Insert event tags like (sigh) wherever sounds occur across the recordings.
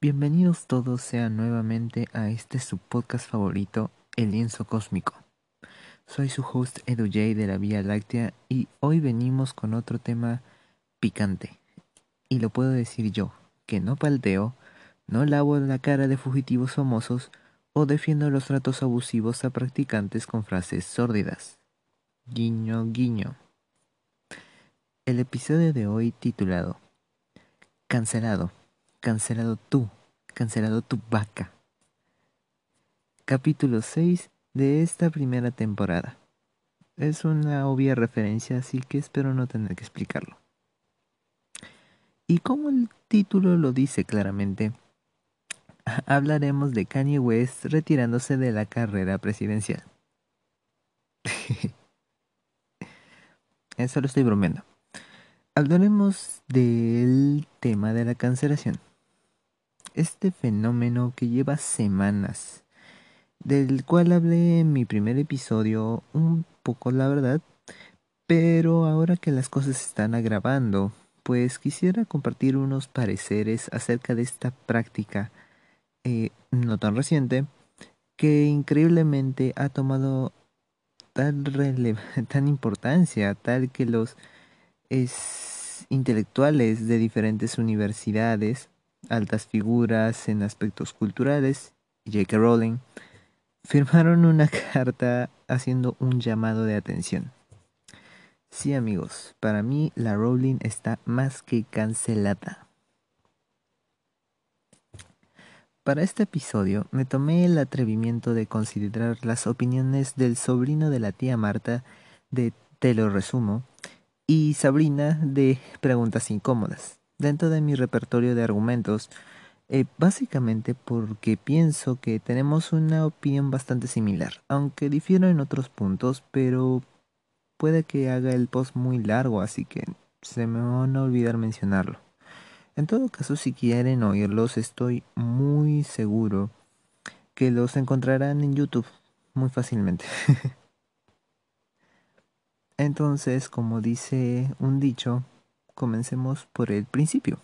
Bienvenidos todos sean nuevamente a este su podcast favorito, El Lienzo Cósmico. Soy su host Edu J de la Vía Láctea y hoy venimos con otro tema picante. Y lo puedo decir yo, que no palteo, no lavo la cara de fugitivos famosos o defiendo los tratos abusivos a practicantes con frases sórdidas. Guiño, guiño. El episodio de hoy titulado Cancelado Cancelado tú, cancelado tu vaca. Capítulo 6 de esta primera temporada. Es una obvia referencia, así que espero no tener que explicarlo. Y como el título lo dice claramente, (laughs) hablaremos de Kanye West retirándose de la carrera presidencial. (laughs) Eso lo estoy bromeando. Hablaremos del tema de la cancelación este fenómeno que lleva semanas, del cual hablé en mi primer episodio un poco la verdad, pero ahora que las cosas están agravando, pues quisiera compartir unos pareceres acerca de esta práctica eh, no tan reciente que increíblemente ha tomado tal, (laughs) tan importancia, tal que los intelectuales de diferentes universidades altas figuras en aspectos culturales, J.K. Rowling, firmaron una (laughs) carta haciendo un llamado de atención. Sí amigos, para mí la Rowling está más que cancelada. Para este episodio me tomé el atrevimiento de considerar las opiniones del sobrino de la tía Marta de Te lo resumo y Sabrina de Preguntas Incómodas dentro de mi repertorio de argumentos, eh, básicamente porque pienso que tenemos una opinión bastante similar, aunque difiero en otros puntos, pero puede que haga el post muy largo, así que se me van a olvidar mencionarlo. En todo caso, si quieren oírlos, estoy muy seguro que los encontrarán en YouTube muy fácilmente. (laughs) Entonces, como dice un dicho, comencemos por el principio.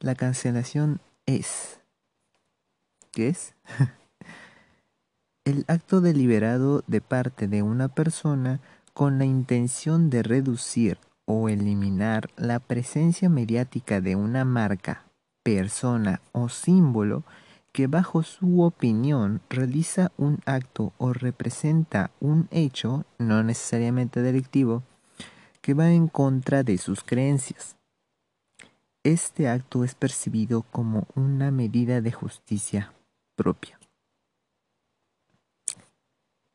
La cancelación es... ¿Qué es? (laughs) el acto deliberado de parte de una persona con la intención de reducir o eliminar la presencia mediática de una marca, persona o símbolo que bajo su opinión realiza un acto o representa un hecho no necesariamente delictivo que va en contra de sus creencias. Este acto es percibido como una medida de justicia propia.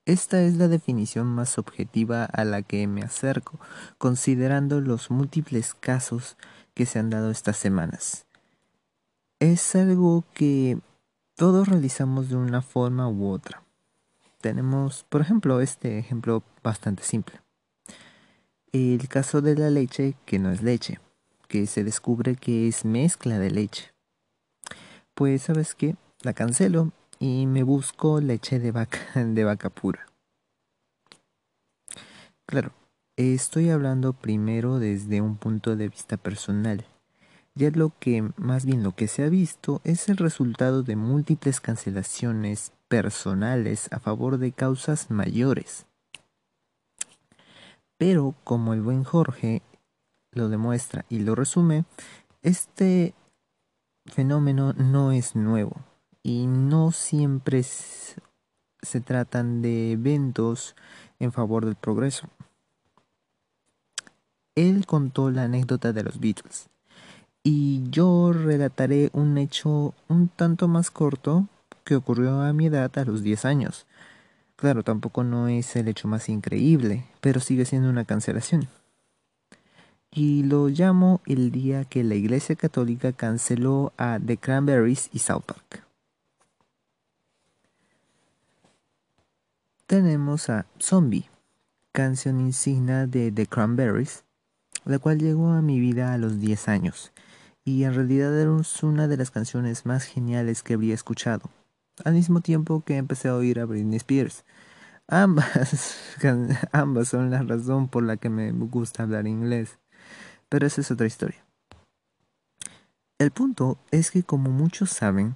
Esta es la definición más objetiva a la que me acerco, considerando los múltiples casos que se han dado estas semanas. Es algo que todos realizamos de una forma u otra. Tenemos, por ejemplo, este ejemplo bastante simple el caso de la leche que no es leche, que se descubre que es mezcla de leche. Pues sabes qué, la cancelo y me busco leche de vaca, (laughs) de vaca pura. Claro, estoy hablando primero desde un punto de vista personal. Ya lo que, más bien lo que se ha visto, es el resultado de múltiples cancelaciones personales a favor de causas mayores. Pero como el buen Jorge lo demuestra y lo resume, este fenómeno no es nuevo y no siempre se tratan de eventos en favor del progreso. Él contó la anécdota de los Beatles y yo relataré un hecho un tanto más corto que ocurrió a mi edad a los 10 años Claro, tampoco no es el hecho más increíble, pero sigue siendo una cancelación. Y lo llamo el día que la Iglesia Católica canceló a The Cranberries y South Park. Tenemos a Zombie, canción insignia de The Cranberries, la cual llegó a mi vida a los 10 años, y en realidad era una de las canciones más geniales que habría escuchado al mismo tiempo que empecé a oír a Britney Spears. Ambas, (laughs) ambas son la razón por la que me gusta hablar inglés, pero esa es otra historia. El punto es que como muchos saben,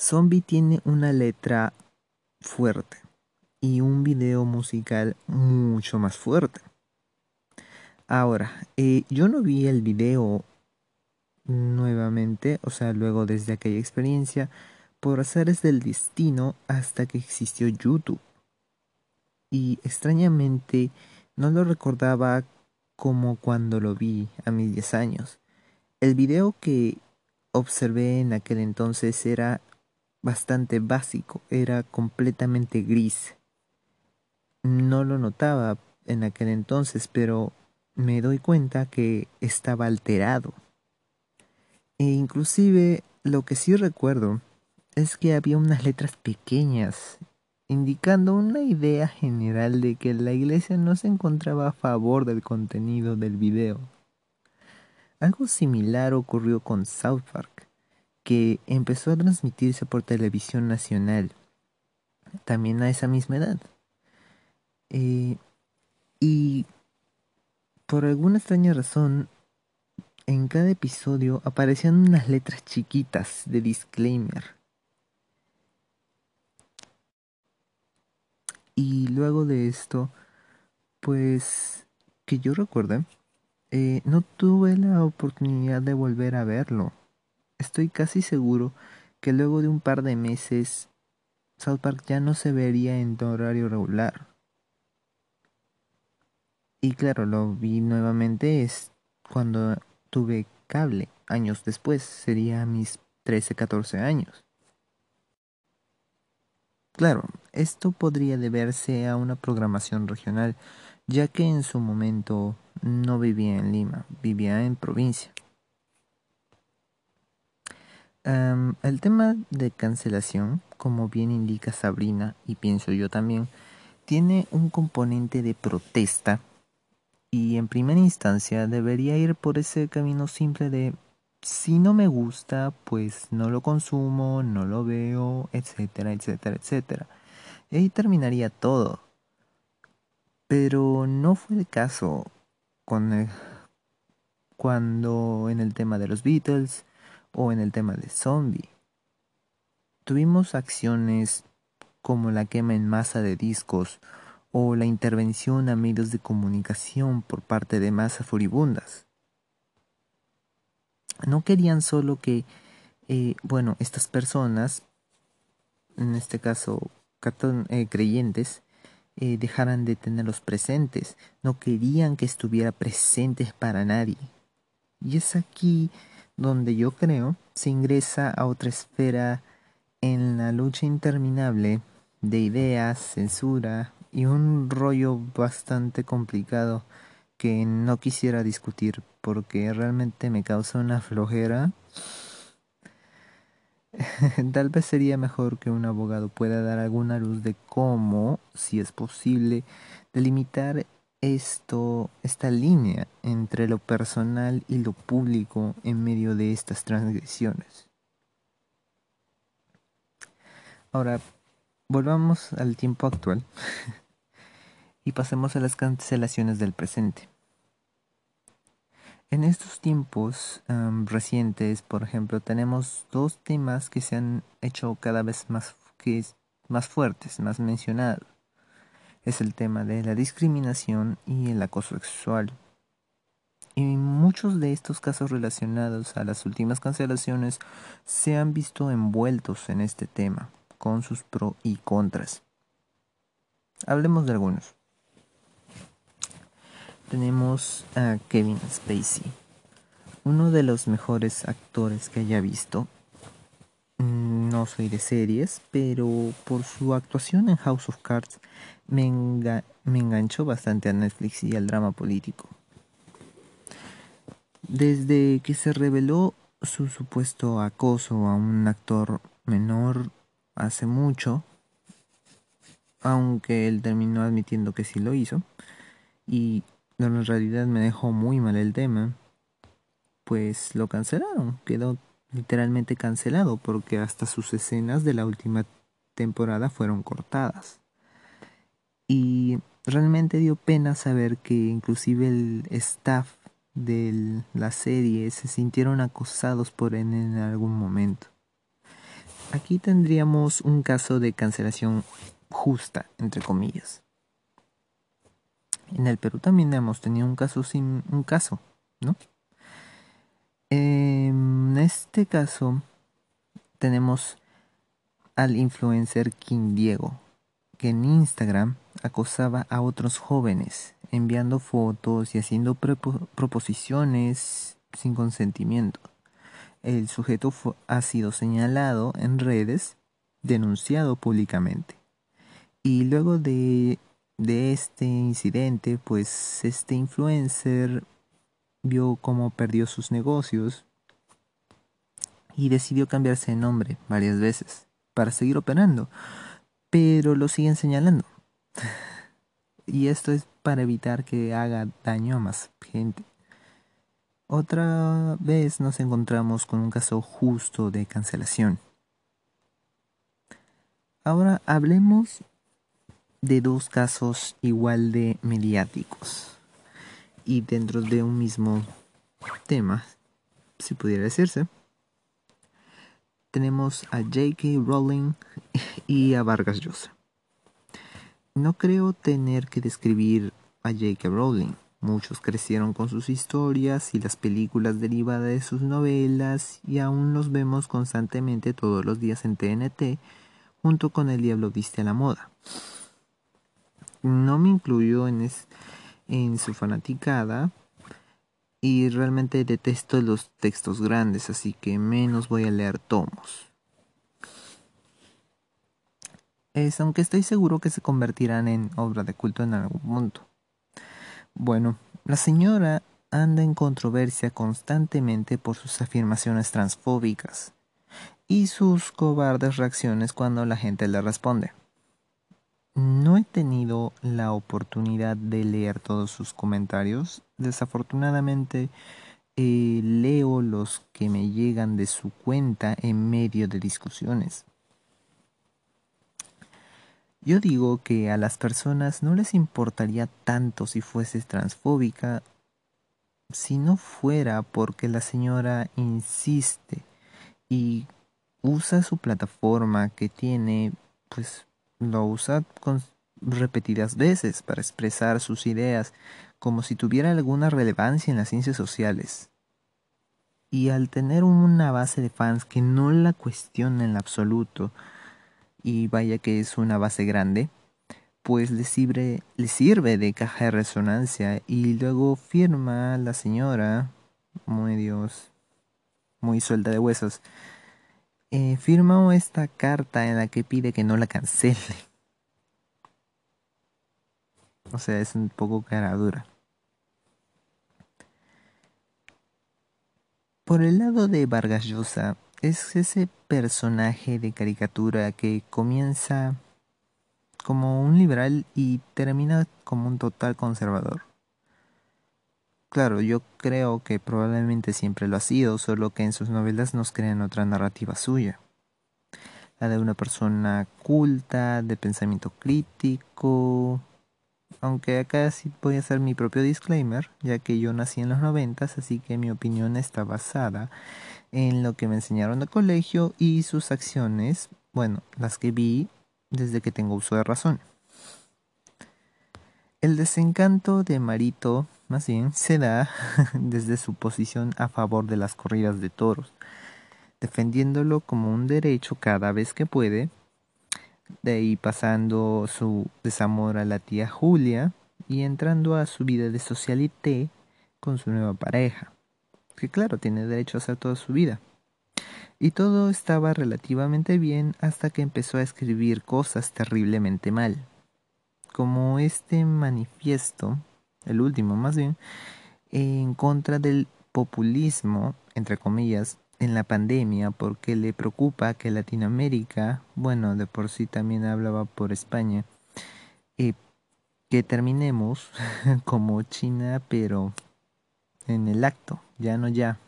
Zombie tiene una letra fuerte y un video musical mucho más fuerte. Ahora, eh, yo no vi el video nuevamente, o sea, luego desde aquella experiencia, por haceres del destino hasta que existió YouTube. Y extrañamente no lo recordaba como cuando lo vi a mis 10 años. El video que observé en aquel entonces era bastante básico, era completamente gris. No lo notaba en aquel entonces, pero me doy cuenta que estaba alterado. E inclusive lo que sí recuerdo es que había unas letras pequeñas indicando una idea general de que la iglesia no se encontraba a favor del contenido del video. Algo similar ocurrió con South Park, que empezó a transmitirse por televisión nacional, también a esa misma edad. Eh, y por alguna extraña razón, en cada episodio aparecían unas letras chiquitas de disclaimer. Y luego de esto, pues que yo recuerde, eh, no tuve la oportunidad de volver a verlo. Estoy casi seguro que luego de un par de meses, South Park ya no se vería en horario regular. Y claro, lo vi nuevamente es cuando tuve cable, años después, sería mis 13, 14 años. Claro, esto podría deberse a una programación regional, ya que en su momento no vivía en Lima, vivía en provincia. el tema de cancelación, como bien indica Sabrina, y pienso yo también, tiene un componente de protesta y en primera instancia debería ir por ese camino simple de si no me gusta, pues no lo consumo, no lo veo, etcétera, etcétera, etcétera. Y ahí terminaría todo. Pero no fue el caso con cuando en el tema de los Beatles o en el tema de Zombie. Tuvimos acciones como la quema en masa de discos o la intervención a medios de comunicación por parte de masas furibundas. No querían solo que, eh, bueno, estas personas, en este caso eh, creyentes, eh, dejaran de tenerlos presentes, no querían que estuviera presentes para nadie. Y es aquí donde yo creo se ingresa a otra esfera en la lucha interminable de ideas, censura, y un rollo bastante complicado que no quisiera discutir porque realmente me causa una flojera. (laughs) Tal vez sería mejor que un abogado pueda dar alguna luz de cómo, si es posible, delimitar esto, esta línea entre lo personal y lo público en medio de estas transgresiones. Ahora, volvamos al tiempo actual. (laughs) y pasemos a las cancelaciones del presente. En estos tiempos recientes, por ejemplo, tenemos dos temas que se han hecho cada vez más, que, más fuertes, más mencionados. Es el tema de la discriminación y el acoso sexual. Y muchos de estos casos relacionados a las últimas cancelaciones se han visto envueltos en este tema, con sus pros y contras. Hablemos de algunos tenemos a Kevin Spacey, uno de los mejores actores que haya visto. Mm, no soy de series, pero por su actuación en House of Cards me, enganchó bastante a Netflix y al drama político. Desde que se reveló su supuesto acoso a un actor menor hace mucho, aunque él terminó admitiendo que sí lo hizo, y en realidad me dejó muy mal el tema, pues lo cancelaron, quedó literalmente cancelado porque hasta sus escenas de la última temporada fueron cortadas. Y realmente dio pena saber que inclusive el staff de la serie se sintieron acosados por él en algún momento. Aquí tendríamos un caso de cancelación justa, entre comillas. En el Perú también hemos tenido un caso sin un caso, ¿no? En este caso tenemos al influencer King Diego, que en Instagram acosaba a otros jóvenes, enviando fotos y haciendo proposiciones sin consentimiento. El sujeto ha sido señalado en redes, denunciado públicamente. Y luego de, de este incidente, pues este influencer vio cómo perdió sus negocios y decidió cambiarse de nombre varias veces para seguir operando, pero lo siguen señalando. (laughs) y esto es para evitar que haga daño a más gente. Otra vez nos encontramos con un caso justo de cancelación. Ahora hablemos de dos casos igual de mediáticos y dentro de un mismo tema, si pudiera decirse. Tenemos a J.K. Rowling (laughs) y a Vargas Llosa. No creo tener que describir a J.K. Rowling. Muchos crecieron con sus historias y las películas derivadas de sus novelas y aún los vemos constantemente todos los días en TNT junto con El Diablo Viste a la Moda. No me incluyo en, en su fanaticada y realmente detesto los textos grandes, así que menos voy a leer tomos es aunque estoy seguro que se convertirán en obra de culto en algún punto. Bueno, la señora anda en controversia constantemente por sus afirmaciones transfóbicas y sus cobardes reacciones cuando la gente le responde. No he tenido la oportunidad de leer todos sus comentarios. Desafortunadamente, eh, leo los que me llegan de su cuenta en medio de discusiones. Yo digo que a las personas no les importaría tanto si fuese transfóbica si no fuera porque la señora insiste y usa su plataforma que tiene, pues lo usa con repetidas veces para expresar sus ideas como si tuviera alguna relevancia en las ciencias sociales. Y al tener una base de fans que no la cuestiona en absoluto, y vaya que es una base grande, pues le sirve, le sirve de caja de resonancia y luego firma la señora, muy Dios, muy suelta de huesos, eh, esta carta en la que pide que no la cancele. O sea, es un poco cara dura. Por el lado de Vargas Llosa, es ese personaje de caricatura que comienza como un liberal y termina como un total conservador. Claro, yo creo que probablemente siempre lo ha sido, solo que en sus novelas nos crean otra narrativa suya. La de una persona culta, de pensamiento crítico. Aunque acá sí voy a hacer mi propio disclaimer, ya que yo nací en los noventas, así que mi opinión está basada en lo que me enseñaron de colegio y sus acciones, bueno, las que vi desde que tengo uso de razón. El desencanto de Marito, más bien, se da (laughs) desde su posición a favor de las corridas de toros, defendiéndolo como un derecho cada vez que puede, de ahí pasando su desamor a la tía Julia y entrando a su vida de socialité con su nueva pareja que claro, tiene derecho a hacer toda su vida. Y todo estaba relativamente bien hasta que empezó a escribir cosas terriblemente mal. Como este manifiesto, el último más bien, en contra del populismo, entre comillas, en la pandemia porque le preocupa que Latinoamérica, bueno, de por sí también hablaba por España, eh, que terminemos (laughs) como China, pero en el acto, ya no ya.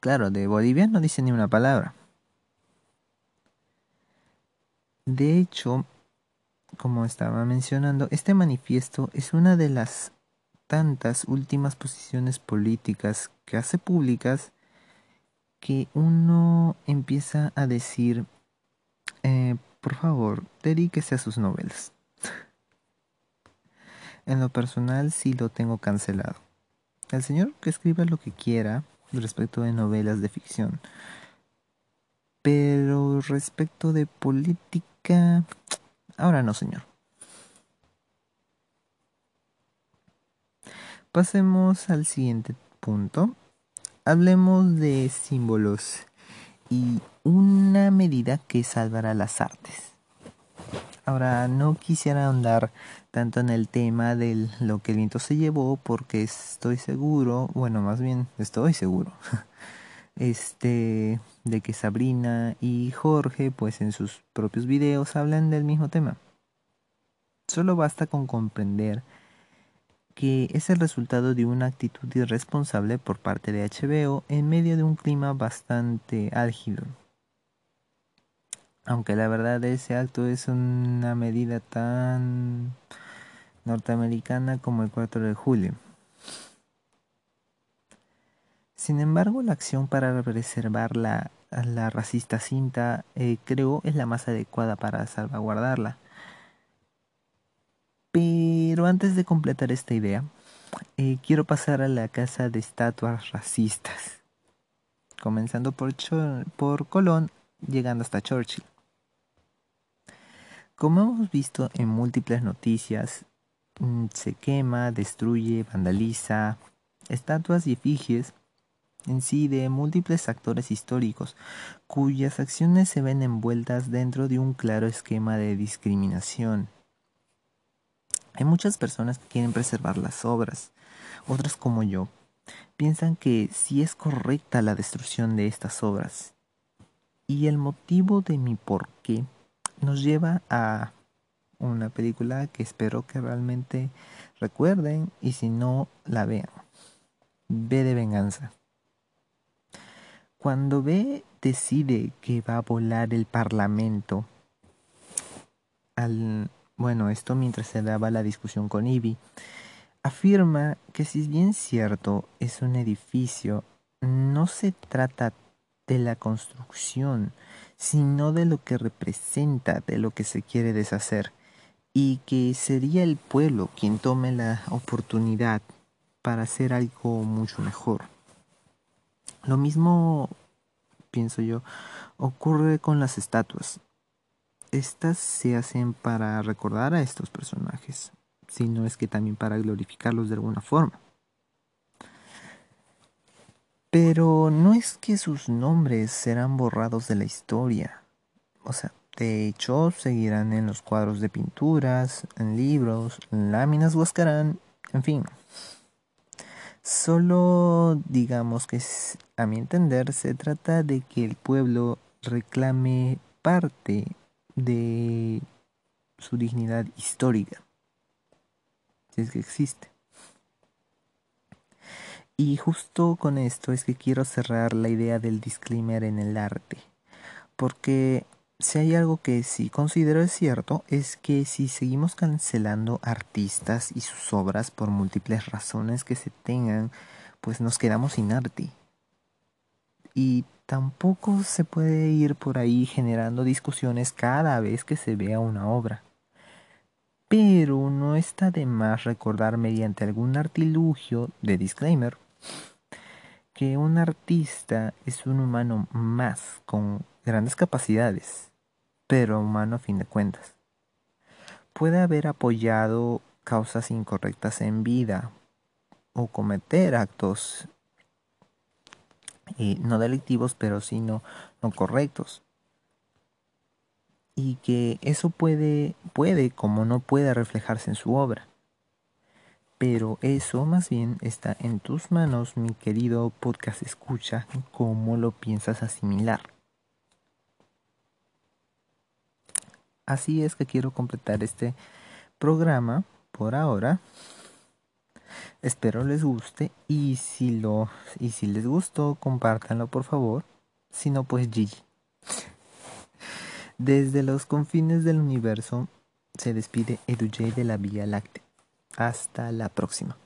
Claro, de Bolivia no dice ni una palabra. De hecho, como estaba mencionando, este manifiesto es una de las tantas últimas posiciones políticas que hace públicas que uno empieza a decir, eh, por favor, dedíquese a sus novelas. (laughs) en lo personal sí lo tengo cancelado. El señor que escriba lo que quiera respecto de novelas de ficción. Pero respecto de política, ahora no, señor. Pasemos al siguiente punto. Hablemos de símbolos y una medida que salvará las artes. Ahora, no quisiera ahondar tanto en el tema de lo que el viento se llevó porque estoy seguro, bueno, más bien estoy seguro, (laughs) este, de que Sabrina y Jorge, pues en sus propios videos hablan del mismo tema. Solo basta con comprender que es el resultado de una actitud irresponsable por parte de HBO en medio de un clima bastante álgido. Aunque la verdad ese acto es una medida tan norteamericana como el 4 de julio. Sin embargo, la acción para preservar la, la racista cinta eh, creo es la más adecuada para salvaguardarla. Pero antes de completar esta idea, eh, quiero pasar a la casa de estatuas racistas, comenzando por, por Colón, llegando hasta Churchill. Como hemos visto en múltiples noticias, mm, se quema, destruye, vandaliza estatuas y efigies en sí de múltiples actores históricos, cuyas acciones se ven envueltas dentro de un claro esquema de discriminación hay muchas personas que quieren preservar las obras, otras como yo, piensan que sí es correcta la destrucción de estas obras. Y el motivo de mi por qué nos lleva a una película que espero que realmente recuerden y si no la vean. B de venganza. Cuando B decide que va a volar el parlamento al bueno, esto mientras se daba la discusión con Ivy, afirma que si bien cierto es un edificio, no se trata de la construcción, sino de lo que representa, de lo que se quiere deshacer, y que sería el pueblo quien tome la oportunidad para hacer algo mucho mejor. Lo mismo, pienso yo, ocurre con las estatuas. Estas se hacen para recordar a estos personajes, sino es que también para glorificarlos de alguna forma. Pero no es que sus nombres serán borrados de la historia. O sea, de hecho, seguirán en los cuadros de pinturas, en libros, en láminas huascarán, en fin. Solo digamos que a mi entender se trata de que el pueblo reclame parte de su dignidad histórica, si es que existe. Y justo con esto es que quiero cerrar la idea del disclaimer en el arte, porque si hay algo que sí considero es cierto, es que si seguimos cancelando artistas y sus obras por múltiples razones que se tengan, pues nos quedamos sin arte. Y tampoco se puede ir por ahí generando discusiones cada vez que se vea una obra. Pero no está de más recordar mediante algún artilugio de disclaimer que un artista es un humano más con grandes capacidades, pero humano a fin de cuentas. Puede haber apoyado causas incorrectas en vida o cometer actos no delictivos, pero sí no, correctos. Y que eso puede, puede, como no puede reflejarse en su obra. Pero eso más bien está en tus manos, mi querido podcast escucha, cómo lo piensas asimilar. Así es que quiero completar este programa por ahora. Espero les guste y si lo y si les gustó, compártanlo por favor. Si no pues GG. Desde los confines del universo se despide EduJ de la Vía Láctea. Hasta la próxima.